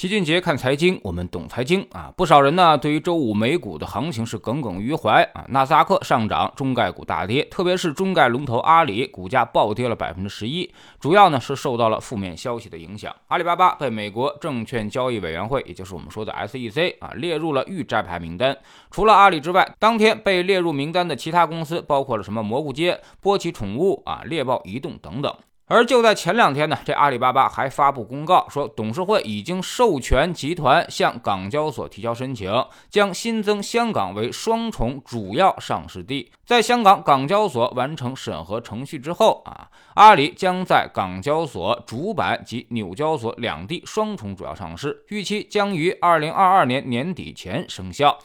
齐俊杰看财经，我们懂财经啊！不少人呢对于周五美股的行情是耿耿于怀啊。纳斯达克上涨，中概股大跌，特别是中概龙头阿里股价暴跌了百分之十一，主要呢是受到了负面消息的影响。阿里巴巴被美国证券交易委员会，也就是我们说的 SEC 啊列入了预摘牌名单。除了阿里之外，当天被列入名单的其他公司包括了什么蘑菇街、波奇宠物啊、猎豹移动等等。而就在前两天呢，这阿里巴巴还发布公告说，董事会已经授权集团向港交所提交申请，将新增香港为双重主要上市地。在香港港交所完成审核程序之后啊，阿里将在港交所主板及纽交所两地双重主要上市，预期将于二零二二年年底前生效。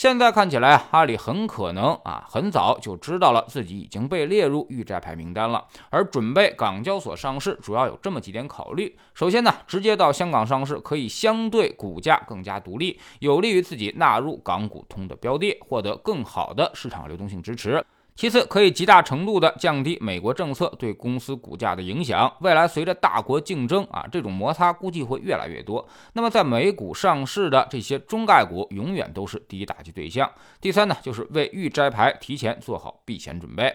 现在看起来啊，阿里很可能啊，很早就知道了自己已经被列入预摘牌名单了。而准备港交所上市，主要有这么几点考虑：首先呢，直接到香港上市可以相对股价更加独立，有利于自己纳入港股通的标的，获得更好的市场流动性支持。其次，可以极大程度的降低美国政策对公司股价的影响。未来随着大国竞争啊，这种摩擦估计会越来越多。那么，在美股上市的这些中概股，永远都是第一打击对象。第三呢，就是为预摘牌提前做好避险准备。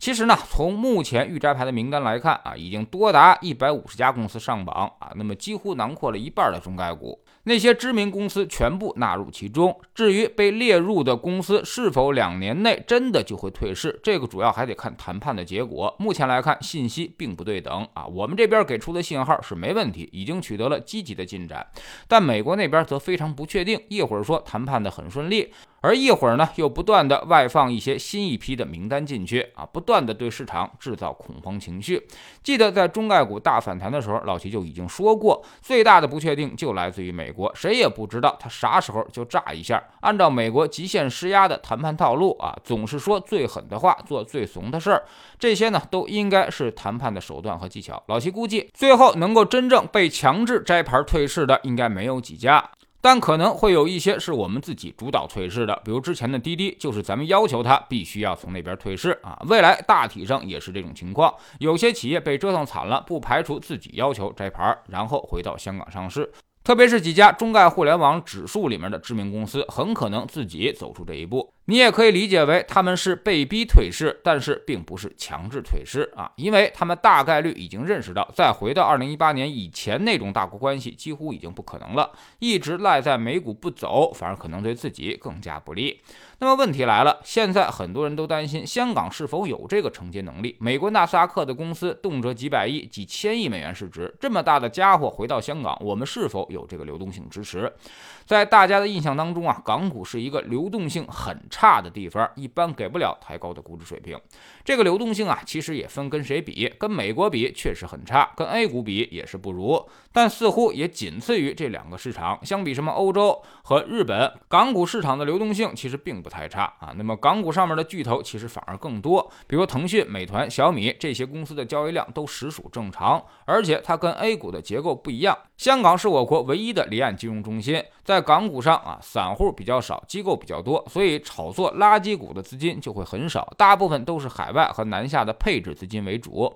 其实呢，从目前预摘牌的名单来看啊，已经多达一百五十家公司上榜啊，那么几乎囊括了一半的中概股。那些知名公司全部纳入其中。至于被列入的公司是否两年内真的就会退市，这个主要还得看谈判的结果。目前来看，信息并不对等啊。我们这边给出的信号是没问题，已经取得了积极的进展，但美国那边则非常不确定。一会儿说谈判的很顺利。而一会儿呢，又不断的外放一些新一批的名单进去啊，不断的对市场制造恐慌情绪。记得在中概股大反弹的时候，老齐就已经说过，最大的不确定就来自于美国，谁也不知道他啥时候就炸一下。按照美国极限施压的谈判套路啊，总是说最狠的话，做最怂的事儿，这些呢都应该是谈判的手段和技巧。老齐估计，最后能够真正被强制摘牌退市的，应该没有几家。但可能会有一些是我们自己主导退市的，比如之前的滴滴，就是咱们要求它必须要从那边退市啊。未来大体上也是这种情况，有些企业被折腾惨了，不排除自己要求摘牌，然后回到香港上市。特别是几家中概互联网指数里面的知名公司，很可能自己走出这一步。你也可以理解为他们是被逼退市，但是并不是强制退市啊，因为他们大概率已经认识到，再回到二零一八年以前那种大国关系几乎已经不可能了。一直赖在美股不走，反而可能对自己更加不利。那么问题来了，现在很多人都担心香港是否有这个承接能力？美国纳斯达克的公司动辄几百亿、几千亿美元市值，这么大的家伙回到香港，我们是否有这个流动性支持？在大家的印象当中啊，港股是一个流动性很差的地方，一般给不了太高的估值水平。这个流动性啊，其实也分跟谁比，跟美国比确实很差，跟 A 股比也是不如，但似乎也仅次于这两个市场。相比什么欧洲和日本，港股市场的流动性其实并不太差啊。那么港股上面的巨头其实反而更多，比如腾讯、美团、小米这些公司的交易量都实属正常，而且它跟 A 股的结构不一样。香港是我国唯一的离岸金融中心，在港股上啊，散户比较少，机构比较多，所以炒炒作垃圾股的资金就会很少，大部分都是海外和南下的配置资金为主，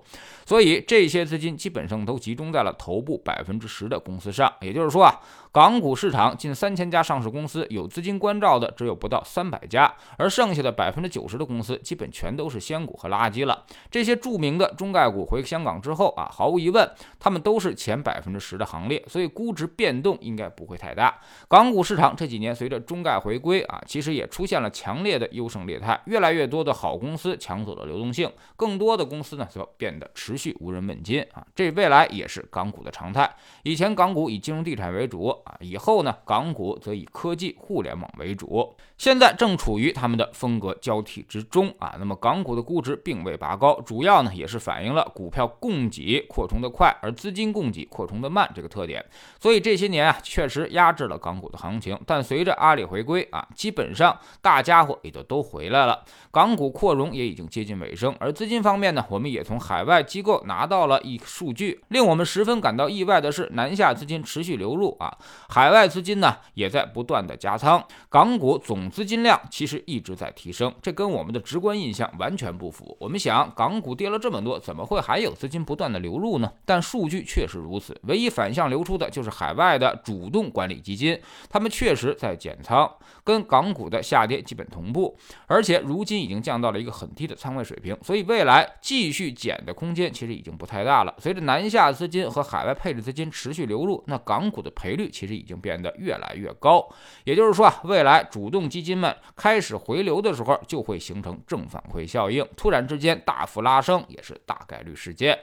所以这些资金基本上都集中在了头部百分之十的公司上。也就是说啊，港股市场近三千家上市公司，有资金关照的只有不到三百家，而剩下的百分之九十的公司基本全都是仙股和垃圾了。这些著名的中概股回香港之后啊，毫无疑问，他们都是前百分之十的行。列，所以估值变动应该不会太大。港股市场这几年随着中概回归啊，其实也出现了强烈的优胜劣汰，越来越多的好公司抢走了流动性，更多的公司呢则变得持续无人问津啊。这未来也是港股的常态。以前港股以金融地产为主啊，以后呢港股则以科技互联网为主。现在正处于他们的风格交替之中啊。那么港股的估值并未拔高，主要呢也是反映了股票供给扩充的快，而资金供给扩充的慢这个特。点，所以这些年啊，确实压制了港股的行情。但随着阿里回归啊，基本上大家。家伙也就都回来了，港股扩容也已经接近尾声。而资金方面呢，我们也从海外机构拿到了一数据，令我们十分感到意外的是，南下资金持续流入啊，海外资金呢也在不断的加仓，港股总资金量其实一直在提升，这跟我们的直观印象完全不符。我们想，港股跌了这么多，怎么会还有资金不断的流入呢？但数据确实如此，唯一反向流出的就是海外的主动管理基金，他们确实在减仓，跟港股的下跌基本同步，而且如今已经降到了一个很低的仓位水平，所以未来继续减的空间其实已经不太大了。随着南下资金和海外配置资金持续流入，那港股的赔率其实已经变得越来越高。也就是说啊，未来主动基金们开始回流的时候，就会形成正反馈效应，突然之间大幅拉升也是大概率事件。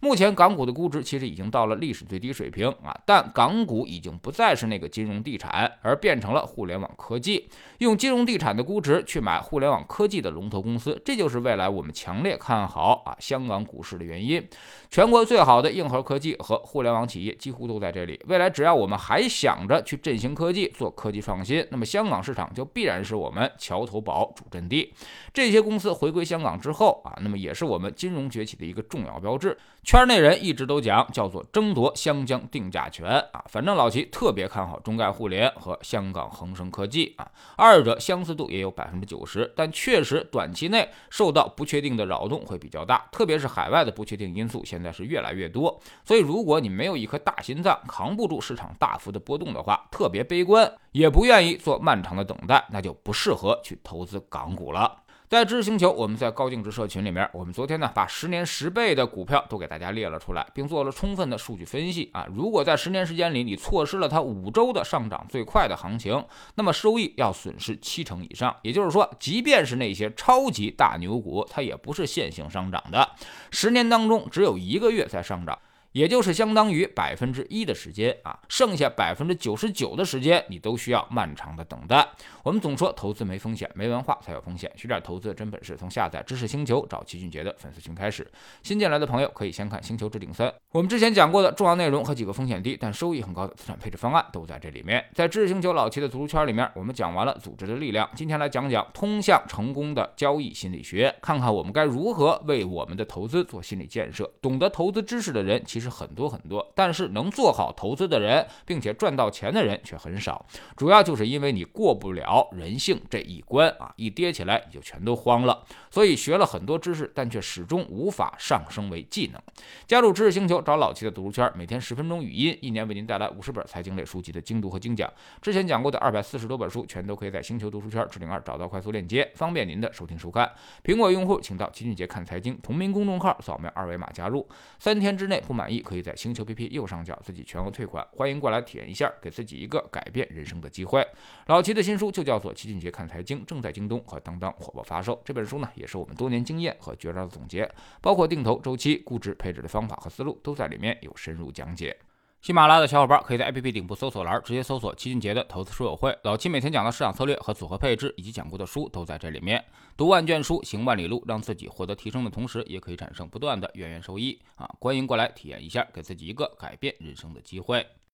目前港股的估值其实已经到了历史最低水平啊，但港股已经不再是那个金融地产，而变成了互联网科技。用金融地产的估值去买互联网科技的龙头公司，这就是未来我们强烈看好啊香港股市的原因。全国最好的硬核科技和互联网企业几乎都在这里。未来只要我们还想着去振兴科技、做科技创新，那么香港市场就必然是我们桥头堡主阵地。这些公司回归香港之后啊，那么也是我们金融崛起的一个重要标志。圈内人一直都讲叫做争夺湘江定价权啊，反正老齐特别看好中概互联和香港恒生科技啊，二者相似度也有百分之九十，但确实短期内受到不确定的扰动会比较大，特别是海外的不确定因素现在是越来越多，所以如果你没有一颗大心脏，扛不住市场大幅的波动的话，特别悲观，也不愿意做漫长的等待，那就不适合去投资港股了。在知识星球，我们在高净值社群里面，我们昨天呢把十年十倍的股票都给大家列了出来，并做了充分的数据分析啊。如果在十年时间里你错失了它五周的上涨最快的行情，那么收益要损失七成以上。也就是说，即便是那些超级大牛股，它也不是线性上涨的，十年当中只有一个月在上涨。也就是相当于百分之一的时间啊，剩下百分之九十九的时间你都需要漫长的等待。我们总说投资没风险，没文化才有风险。学点投资的真本事，从下载知识星球找齐俊杰的粉丝群开始。新进来的朋友可以先看《星球置顶三》，我们之前讲过的重要内容和几个风险低但收益很高的资产配置方案都在这里面。在知识星球老齐的读书圈里面，我们讲完了组织的力量，今天来讲讲通向成功的交易心理学，看看我们该如何为我们的投资做心理建设。懂得投资知识的人，其实很多很多，但是能做好投资的人，并且赚到钱的人却很少。主要就是因为你过不了人性这一关啊，一跌起来你就全都慌了。所以学了很多知识，但却始终无法上升为技能。加入知识星球，找老齐的读书圈，每天十分钟语音，一年为您带来五十本财经类书籍的精读和精讲。之前讲过的二百四十多本书，全都可以在星球读书圈置顶二找到快速链接，方便您的收听收看。苹果用户请到齐俊杰看财经同名公众号，扫描二维码加入。三天之内不满意，可以在星球 PP 右上角自己全额退款。欢迎过来体验一下，给自己一个改变人生的机会。老齐的新书就叫做《齐俊杰看财经》，正在京东和当当火爆发售。这本书呢，也是我们多年经验和绝招的总结，包括定投、周期、估值、配置的方法和思路，都在里面有深入讲解。喜马拉雅的小伙伴可以在 APP 顶部搜索栏直接搜索七俊杰的投资书友会，老七每天讲的市场策略和组合配置，以及讲过的书都在这里面。读万卷书，行万里路，让自己获得提升的同时，也可以产生不断的源源收益啊！欢迎过来体验一下，给自己一个改变人生的机会。